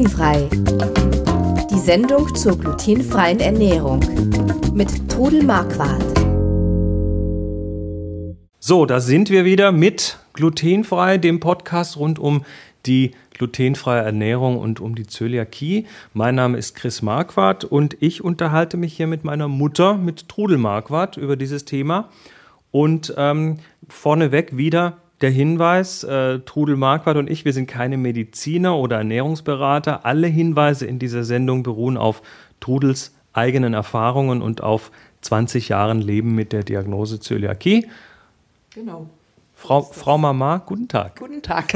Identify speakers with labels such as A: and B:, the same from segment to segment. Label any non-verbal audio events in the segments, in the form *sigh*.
A: Glutenfrei. Die Sendung zur glutenfreien Ernährung mit Trudel Marquardt.
B: So, da sind wir wieder mit Glutenfrei, dem Podcast rund um die glutenfreie Ernährung und um die Zöliakie. Mein Name ist Chris Marquardt und ich unterhalte mich hier mit meiner Mutter, mit Trudel Marquardt, über dieses Thema. Und ähm, vorneweg wieder der Hinweis, äh, Trudel Marquardt und ich, wir sind keine Mediziner oder Ernährungsberater. Alle Hinweise in dieser Sendung beruhen auf Trudels eigenen Erfahrungen und auf 20 Jahren Leben mit der Diagnose Zöliakie.
C: Genau.
B: Frau, Frau Mama, guten Tag.
C: Guten Tag.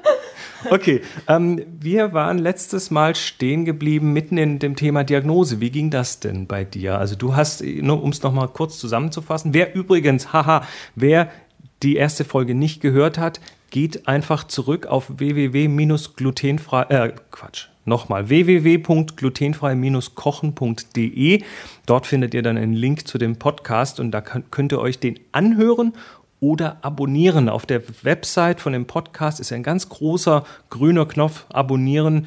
C: *laughs*
B: okay, ähm, wir waren letztes Mal stehen geblieben mitten in dem Thema Diagnose. Wie ging das denn bei dir? Also du hast, nur um es nochmal kurz zusammenzufassen, wer übrigens, haha, wer die erste Folge nicht gehört hat, geht einfach zurück auf www-glutenfrei, äh, Quatsch, nochmal, www.glutenfrei-kochen.de. Dort findet ihr dann einen Link zu dem Podcast und da könnt ihr euch den anhören oder abonnieren. Auf der Website von dem Podcast ist ein ganz großer grüner Knopf abonnieren.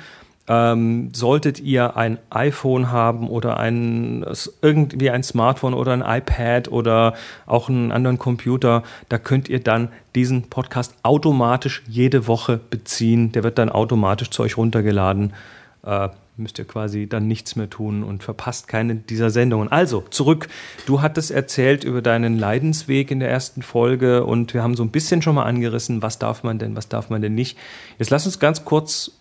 B: Ähm, solltet ihr ein iPhone haben oder ein irgendwie ein Smartphone oder ein iPad oder auch einen anderen Computer, da könnt ihr dann diesen Podcast automatisch jede Woche beziehen. Der wird dann automatisch zu euch runtergeladen. Äh, müsst ihr quasi dann nichts mehr tun und verpasst keine dieser Sendungen. Also, zurück. Du hattest erzählt über deinen Leidensweg in der ersten Folge und wir haben so ein bisschen schon mal angerissen, was darf man denn, was darf man denn nicht. Jetzt lass uns ganz kurz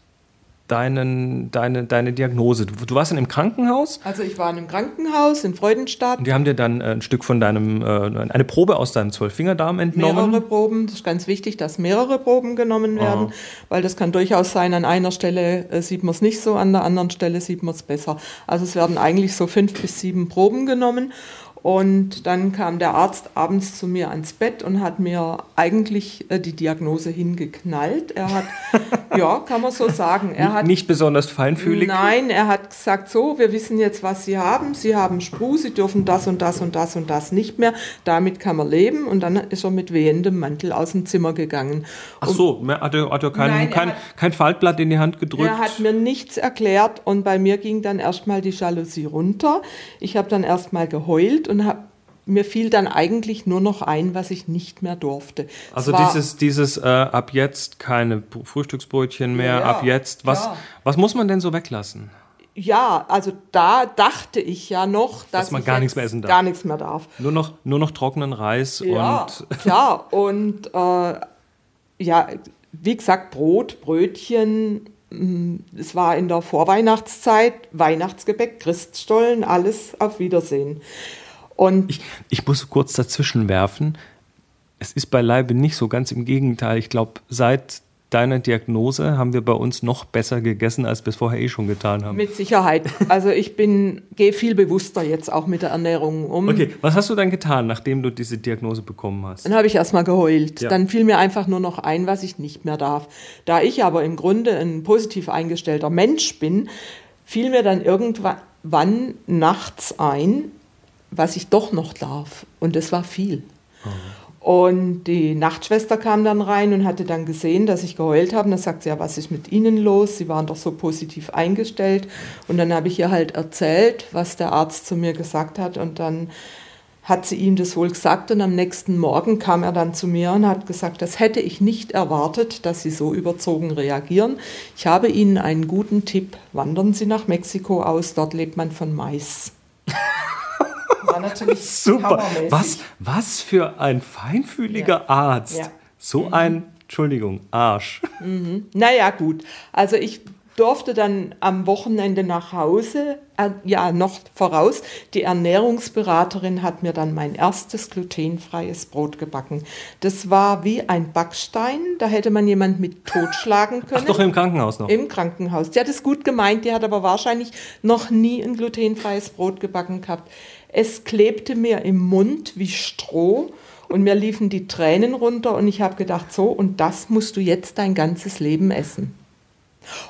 B: deinen, deine, deine Diagnose? Du, du, warst dann im Krankenhaus?
C: Also ich war in einem Krankenhaus in Freudenstadt.
B: Und die haben dir dann äh, ein Stück von deinem, äh, eine Probe aus deinem Zwölffingerdarm entnommen?
C: Mehrere Proben. Das ist ganz wichtig, dass mehrere Proben genommen werden, oh. weil das kann durchaus sein, an einer Stelle äh, sieht man es nicht so, an der anderen Stelle sieht man es besser. Also es werden eigentlich so fünf bis sieben Proben genommen und dann kam der Arzt abends zu mir ans Bett und hat mir eigentlich äh, die Diagnose hingeknallt. Er hat, *laughs* ja, kann man so sagen. Er hat
B: nicht besonders feinfühlig.
C: Nein, er hat gesagt: So, wir wissen jetzt, was Sie haben. Sie haben Spru, Sie dürfen das und das und das und das nicht mehr. Damit kann man leben. Und dann ist er mit wehendem Mantel aus dem Zimmer gegangen.
B: Ach so, hat er, hat er kein, nein, kein, hat, kein Faltblatt in die Hand gedrückt?
C: Er hat mir nichts erklärt und bei mir ging dann erstmal die Jalousie runter. Ich habe dann erstmal geheult und hab, mir fiel dann eigentlich nur noch ein, was ich nicht mehr durfte.
B: Also dieses, dieses äh, ab jetzt keine Frühstücksbrötchen mehr, ja, ab jetzt, was, ja. was muss man denn so weglassen?
C: Ja, also da dachte ich ja noch, dass,
B: dass man gar nichts mehr essen darf.
C: Gar nichts mehr darf.
B: Nur noch, nur noch trockenen Reis
C: ja,
B: und.
C: Ja, und äh, ja, wie gesagt, Brot, Brötchen, mm, es war in der Vorweihnachtszeit, Weihnachtsgebäck, Christstollen, alles auf Wiedersehen.
B: Und ich, ich muss kurz dazwischen werfen. Es ist beileibe nicht so, ganz im Gegenteil. Ich glaube, seit deiner Diagnose haben wir bei uns noch besser gegessen, als wir es vorher eh schon getan haben.
C: Mit Sicherheit. Also ich bin, gehe viel bewusster jetzt auch mit der Ernährung um.
B: Okay, was hast du dann getan, nachdem du diese Diagnose bekommen hast?
C: Dann habe ich erstmal geheult. Ja. Dann fiel mir einfach nur noch ein, was ich nicht mehr darf. Da ich aber im Grunde ein positiv eingestellter Mensch bin, fiel mir dann irgendwann nachts ein, was ich doch noch darf. Und das war viel. Mhm. Und die Nachtschwester kam dann rein und hatte dann gesehen, dass ich geheult habe. Und dann sagt sie, ja, was ist mit Ihnen los? Sie waren doch so positiv eingestellt. Und dann habe ich ihr halt erzählt, was der Arzt zu mir gesagt hat. Und dann hat sie ihm das wohl gesagt. Und am nächsten Morgen kam er dann zu mir und hat gesagt, das hätte ich nicht erwartet, dass Sie so überzogen reagieren. Ich habe Ihnen einen guten Tipp. Wandern Sie nach Mexiko aus, dort lebt man von Mais.
B: War natürlich *laughs* super. Was, was für ein feinfühliger ja. Arzt. Ja. So mhm. ein, Entschuldigung, Arsch.
C: Mhm. Naja, gut. Also ich durfte dann am Wochenende nach Hause, äh, ja, noch voraus. Die Ernährungsberaterin hat mir dann mein erstes glutenfreies Brot gebacken. Das war wie ein Backstein, da hätte man jemand mit totschlagen können. Ach,
B: doch im Krankenhaus noch?
C: Im Krankenhaus. Die hat es gut gemeint, die hat aber wahrscheinlich noch nie ein glutenfreies Brot gebacken gehabt. Es klebte mir im Mund wie Stroh und mir liefen die Tränen runter und ich habe gedacht, so, und das musst du jetzt dein ganzes Leben essen.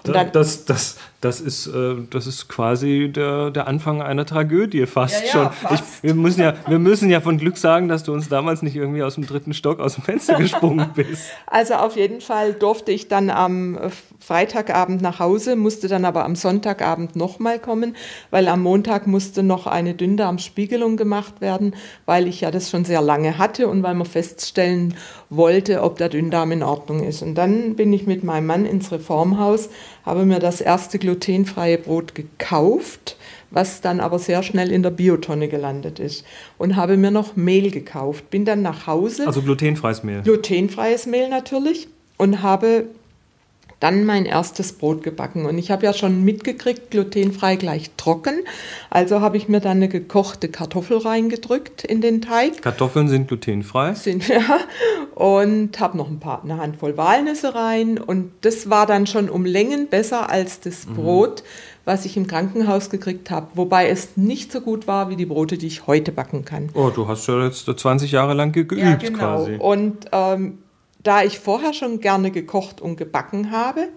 B: Und dann, das, das, Das ist, äh, das ist quasi der, der Anfang einer Tragödie fast
C: Ja, ja,
B: schon.
C: fast.
B: Ich, wir, müssen ja, wir müssen ja von Glück sagen, dass du uns damals nicht irgendwie aus dem dritten Stock aus dem Fenster *laughs* gesprungen bist.
C: Also auf jeden Fall durfte ich dann am äh, Freitagabend nach Hause, musste dann aber am Sonntagabend nochmal kommen, weil am Montag musste noch eine Dünndarmspiegelung gemacht werden, weil ich ja das schon sehr lange hatte und weil man feststellen wollte, ob der Dünndarm in Ordnung ist. Und dann bin ich mit meinem Mann ins Reformhaus, habe mir das erste glutenfreie Brot gekauft was dann aber sehr schnell in der Biotonne gelandet ist. Und habe mir noch Mehl gekauft. Bin dann nach Hause
B: Also glutenfreies Mehl.
C: glutenfreies Mehl natürlich und habe dann mein erstes Brot gebacken. Und ich habe ja schon mitgekriegt, glutenfrei gleich trocken. Also habe ich mir dann eine gekochte Kartoffel reingedrückt in den Teig.
B: Kartoffeln sind glutenfrei.
C: Sind *laughs* wir. Und habe noch ein paar, eine Handvoll Walnüsse rein. Und das war dann schon um Längen besser als das Brot, was ich im Krankenhaus gekriegt habe. Wobei es nicht so gut war wie die Brote, die ich heute backen kann.
B: Oh, du hast ja jetzt 20 Jahre lang geübt
C: Ja, genau.
B: quasi.
C: Und ähm, da ich vorher schon gerne gekocht und gebacken habe,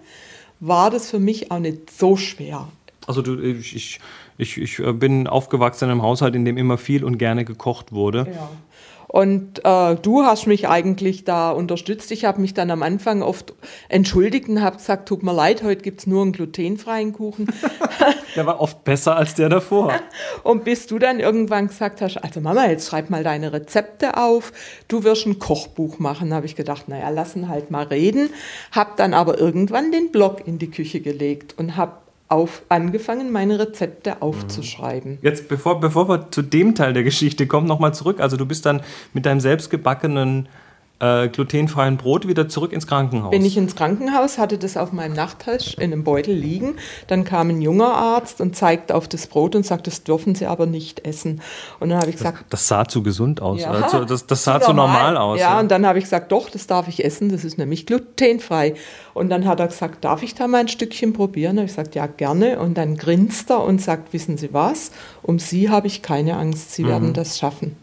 C: war das für mich auch nicht so schwer.
B: Also du, ich, ich, ich, ich bin aufgewachsen in einem Haushalt, in dem immer viel und gerne gekocht wurde.
C: Ja. Und äh, du hast mich eigentlich da unterstützt. Ich habe mich dann am Anfang oft entschuldigt und habe gesagt, tut mir leid, heute gibt's nur einen glutenfreien Kuchen. *laughs*
B: Der war oft besser als der davor. *laughs*
C: Und bis du dann irgendwann gesagt hast, also Mama, jetzt schreib mal deine Rezepte auf, du wirst ein Kochbuch machen, habe ich gedacht, naja, lassen halt mal reden. Hab dann aber irgendwann den Blog in die Küche gelegt und habe auf, angefangen, meine Rezepte aufzuschreiben.
B: Jetzt, bevor, bevor wir zu dem Teil der Geschichte kommen, nochmal zurück. Also du bist dann mit deinem selbstgebackenen äh, glutenfreien Brot wieder zurück ins Krankenhaus.
C: Bin ich ins Krankenhaus, hatte das auf meinem Nachttisch in einem Beutel liegen. Dann kam ein junger Arzt und zeigte auf das Brot und sagte, das dürfen Sie aber nicht essen. Und dann habe ich gesagt,
B: das sah zu gesund aus.
C: Ja,
B: Also das, das sah
C: zu
B: zu normal aus.
C: Ja, und dann habe ich gesagt, doch, das darf ich essen, das ist nämlich glutenfrei. Und dann hat er gesagt, darf ich da mal ein Stückchen probieren? Und ich gesagt, ja, gerne. Und dann grinst er und sagt, wissen Sie was? Um Sie habe ich keine Angst, Sie
B: Mhm.
C: werden das schaffen.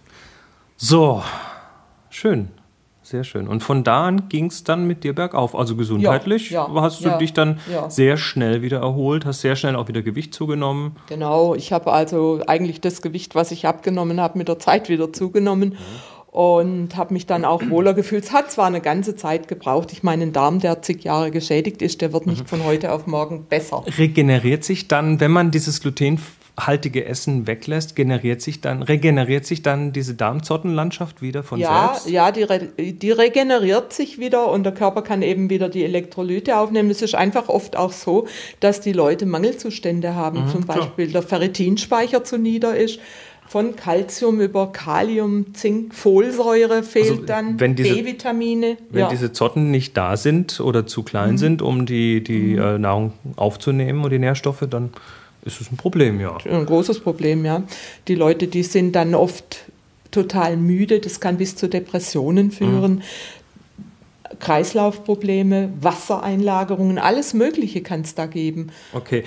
B: So, schön. Sehr schön. Und von da an ging es dann mit dir bergauf. Also gesundheitlich
C: Ja, ja,
B: hast du
C: ja,
B: dich dann
C: ja.
B: sehr schnell wieder erholt, hast sehr schnell auch wieder Gewicht zugenommen.
C: Genau, ich habe also eigentlich das Gewicht, was ich abgenommen habe, mit der Zeit wieder zugenommen. Und habe mich dann auch wohler gefühlt. Es hat zwar eine ganze Zeit gebraucht. Ich meine, ein Darm, der zig Jahre geschädigt ist, der wird nicht von heute auf morgen besser.
B: Regeneriert sich dann, wenn man dieses glutenhaltige Essen weglässt, generiert sich dann, regeneriert sich dann diese Darmzottenlandschaft wieder von
C: Ja,
B: selbst?
C: ja die, re die regeneriert sich wieder und der Körper kann eben wieder die Elektrolyte aufnehmen. Es ist einfach oft auch so, dass die Leute Mangelzustände haben. Zum
B: klar.
C: Beispiel der Ferritinspeicher zu nieder ist. Von Calcium über Kalium, Zink, Folsäure fehlt
B: Also,
C: dann,
B: wenn diese-
C: B-Vitamine.
B: Wenn
C: Ja.
B: diese Zotten nicht da sind oder zu klein sind, um die, die äh, Nahrung aufzunehmen und die Nährstoffe, dann ist es ein Problem, ja.
C: ein großes Problem, ja. Die Leute, die sind dann oft total müde, das kann bis zu Depressionen führen. Kreislaufprobleme, Wassereinlagerungen, alles Mögliche kann es da geben.
B: Okay.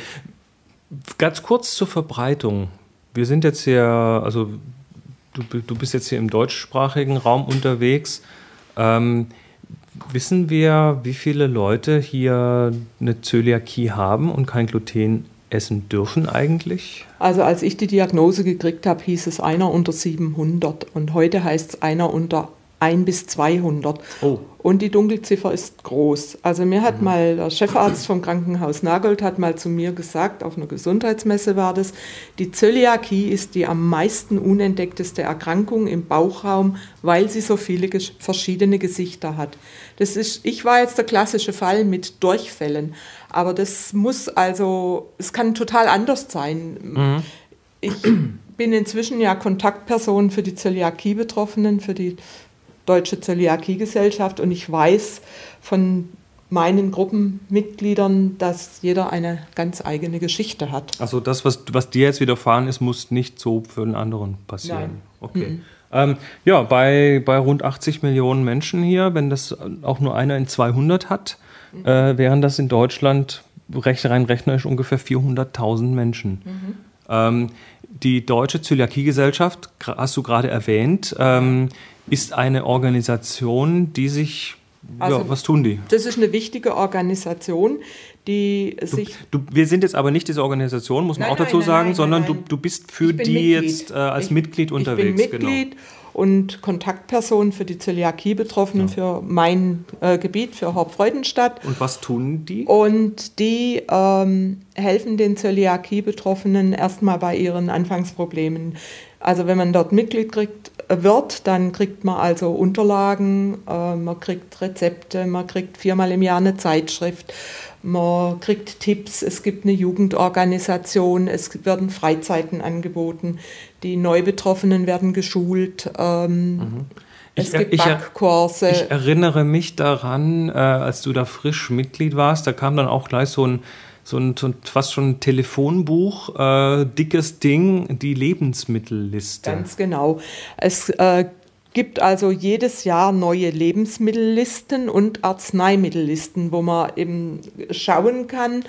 B: Ganz kurz zur Verbreitung. Wir sind jetzt hier, also du, du bist jetzt hier im deutschsprachigen Raum unterwegs. Ähm, wissen wir, wie viele Leute hier eine Zöliakie haben und kein Gluten essen dürfen eigentlich?
C: Also als ich die Diagnose gekriegt habe, hieß es einer unter 700 und heute heißt es einer unter 1 bis 200.
B: Oh.
C: Und die Dunkelziffer ist groß. Also mir hat mal der Chefarzt vom Krankenhaus Nagold hat mal zu mir gesagt, auf einer Gesundheitsmesse war das, die Zöliakie ist die am meisten unentdeckteste Erkrankung im Bauchraum, weil sie so viele ges- verschiedene Gesichter hat. Das ist, ich war jetzt der klassische Fall mit Durchfällen, aber das muss also, es kann total anders sein. Ich bin inzwischen ja Kontaktperson für die Zöliakie-Betroffenen, für die Deutsche Zöliakie-Gesellschaft und ich weiß von meinen Gruppenmitgliedern, dass jeder eine ganz eigene Geschichte hat.
B: Also das, was, was dir jetzt widerfahren ist, muss nicht so für den anderen passieren.
C: Nein.
B: Okay. Ähm, ja, bei, bei rund 80 Millionen Menschen hier, wenn das auch nur einer in 200 hat, äh, wären das in Deutschland recht rein rechnerisch ungefähr 400.000 Menschen. Ähm, die Deutsche Zöliakie-Gesellschaft, hast du gerade erwähnt, ähm, ist eine Organisation, die sich Also, ja, was tun die?
C: Das ist eine wichtige Organisation, die
B: du,
C: sich.
B: Du, wir sind jetzt aber nicht diese Organisation, muss man
C: nein,
B: auch dazu
C: nein,
B: sagen,
C: nein,
B: sondern Du, du bist für die
C: Mitglied.
B: jetzt äh, als
C: ich,
B: Mitglied unterwegs.
C: Ich bin Mitglied
B: genau.
C: und Kontaktperson für die Zöliakie-Betroffenen ja. für mein äh, Gebiet, für Horb-Freudenstadt.
B: Und was tun die?
C: Und die ähm, helfen den Zöliakie-Betroffenen erstmal bei ihren Anfangsproblemen. Also wenn man dort Mitglied kriegt, wird, dann kriegt man also Unterlagen, äh, man kriegt Rezepte, man kriegt viermal im Jahr eine Zeitschrift, man kriegt Tipps, es gibt eine Jugendorganisation, es werden Freizeiten angeboten, die Neubetroffenen werden geschult. Ähm, mhm.
B: Ich, es gibt ich, Backkurse. Ich erinnere mich daran, äh, als du da frisch Mitglied warst, da kam dann auch gleich so ein so ein, so ein fast schon ein Telefonbuch, äh, dickes Ding, die Lebensmittelliste.
C: Ganz genau. Es äh, gibt also jedes Jahr neue Lebensmittellisten und Arzneimittellisten, wo man eben schauen kann,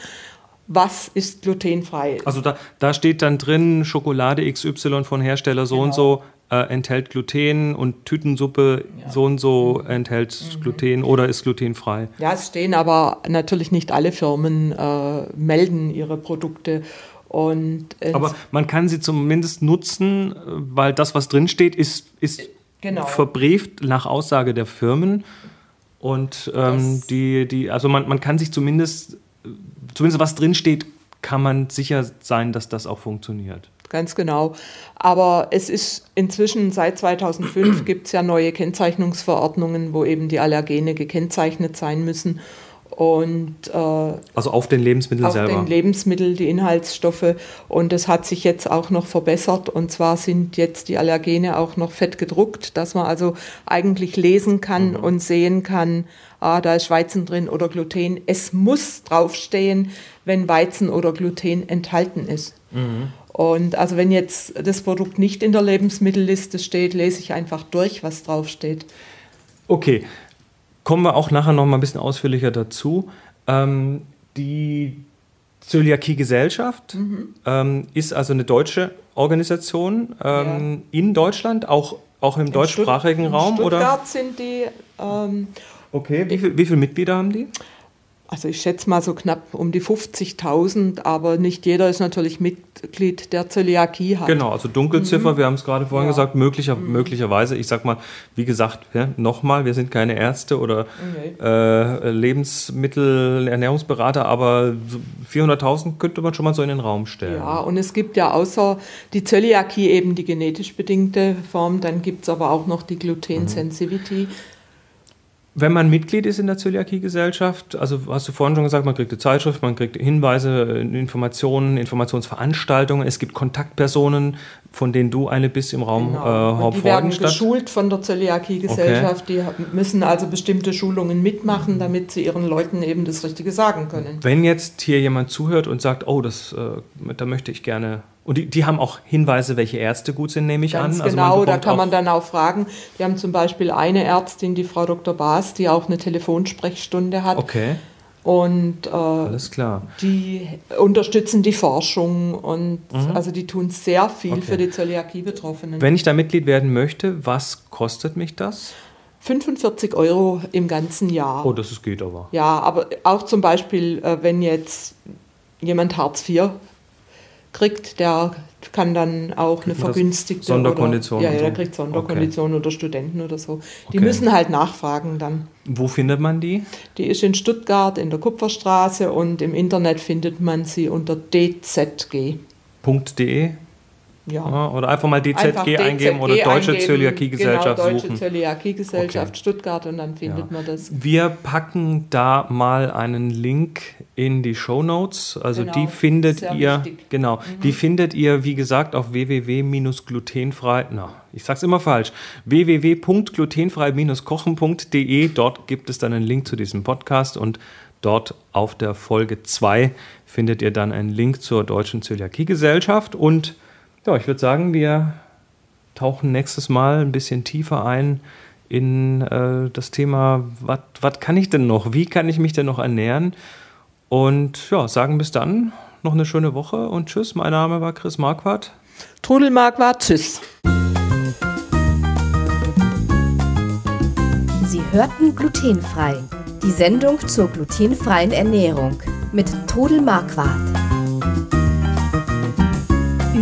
C: was ist glutenfrei.
B: Also da, da steht dann drin, Schokolade XY von Hersteller so genau. und so äh, enthält Gluten und Tütensuppe ja. so und so mhm. enthält mhm. Gluten oder ist glutenfrei.
C: Ja, es stehen aber natürlich nicht alle Firmen äh, melden ihre Produkte. Und
B: aber man kann sie zumindest nutzen, weil das, was drin steht, ist, ist genau. verbrieft nach Aussage der Firmen. Und ähm, die, die, also man, man kann sich zumindest, zumindest was drin steht, kann man sicher sein, dass das auch funktioniert
C: ganz genau. Aber es ist inzwischen seit 2005 gibt es ja neue Kennzeichnungsverordnungen, wo eben die Allergene gekennzeichnet sein müssen. Und, äh,
B: also auf den Lebensmitteln
C: auf
B: selber?
C: Auf den Lebensmitteln, die Inhaltsstoffe. Und das hat sich jetzt auch noch verbessert. Und zwar sind jetzt die Allergene auch noch fett gedruckt, dass man also eigentlich lesen kann mhm. und sehen kann, ah, da ist Weizen drin oder Gluten. Es muss draufstehen, wenn Weizen oder Gluten enthalten ist. Mhm. Und also wenn jetzt das Produkt nicht in der Lebensmittelliste steht, lese ich einfach durch, was draufsteht.
B: Okay, kommen wir auch nachher noch mal ein bisschen ausführlicher dazu. Ähm, die Zöliakie-Gesellschaft mhm. ähm, ist also eine deutsche Organisation ähm, ja. in Deutschland, auch, auch im in deutschsprachigen Stutt Raum?
C: In Stuttgart
B: oder?
C: sind die. Ähm,
B: okay, wie, viel, wie viele Mitglieder haben die?
C: Also ich schätze mal so knapp um die 50.000, aber nicht jeder ist natürlich Mitglied der Zöliakie hat.
B: Genau, also Dunkelziffer, mhm. wir haben es gerade vorhin ja. gesagt, möglicher, mhm. möglicherweise, ich sag mal, wie gesagt, ja, nochmal, wir sind keine Ärzte oder okay. äh, Lebensmittel, Ernährungsberater, aber 400.000 könnte man schon mal so in den Raum stellen.
C: Ja, und es gibt ja außer die Zöliakie eben die genetisch bedingte Form, dann gibt es aber auch noch die Gluten-Sensitivity. Mhm.
B: Wenn man Mitglied ist in der Zöliakie-Gesellschaft, also hast du vorhin schon gesagt, man kriegt eine Zeitschrift, man kriegt Hinweise, Informationen, Informationsveranstaltungen, es gibt Kontaktpersonen, von denen du eine bist im Raum
C: genau. äh, Die werden geschult von der Zöliakie-Gesellschaft, okay. die müssen also bestimmte Schulungen mitmachen, damit sie ihren Leuten eben das Richtige sagen können.
B: Wenn jetzt hier jemand zuhört und sagt, oh, das, äh, da möchte ich gerne und die, die haben auch Hinweise, welche Ärzte gut sind, nehme ich
C: Ganz
B: an.
C: Also genau, da kann man dann auch fragen. Die haben zum Beispiel eine Ärztin, die Frau Dr. Baas, die auch eine Telefonsprechstunde hat.
B: Okay.
C: Und äh,
B: Alles klar.
C: die unterstützen die Forschung und mhm. also die tun sehr viel okay. für die Zöliakie-Betroffenen.
B: Wenn ich da Mitglied werden möchte, was kostet mich das?
C: 45 Euro im ganzen Jahr.
B: Oh, das ist, geht aber.
C: Ja, aber auch zum Beispiel, äh, wenn jetzt jemand Hartz IV kriegt, der kann dann auch eine vergünstigte
B: Sonderkondition.
C: Oder, ja, ja, der kriegt Sonderkondition okay. oder Studenten oder so. Die okay. müssen halt nachfragen dann.
B: Wo findet man die?
C: Die ist in Stuttgart in der Kupferstraße und im Internet findet man sie unter dzg.de.
B: Ja. Oder einfach mal DZG, einfach DZG eingeben oder Deutsche eingeben, Zöliakiegesellschaft
C: genau, Deutsche suchen. Zöliakiegesellschaft okay. Stuttgart und dann findet ja. man das.
B: Wir packen da mal einen Link in die Show Notes. Also genau, die findet ihr, wichtig. genau, mhm. die findet ihr, wie gesagt, auf www-glutenfrei, na, ich sag's immer falsch, www.glutenfrei-kochen.de. Dort gibt es dann einen Link zu diesem Podcast und dort auf der Folge 2 findet ihr dann einen Link zur Deutschen Zöliakiegesellschaft und ja, ich würde sagen, wir tauchen nächstes Mal ein bisschen tiefer ein in äh, das Thema, was kann ich denn noch? Wie kann ich mich denn noch ernähren? Und ja, sagen bis dann noch eine schöne Woche und tschüss. Mein Name war Chris Marquardt.
C: Trudel Marquardt, tschüss.
A: hörten Glutenfrei, die Sendung zur glutenfreien Ernährung mit Todel Marquardt.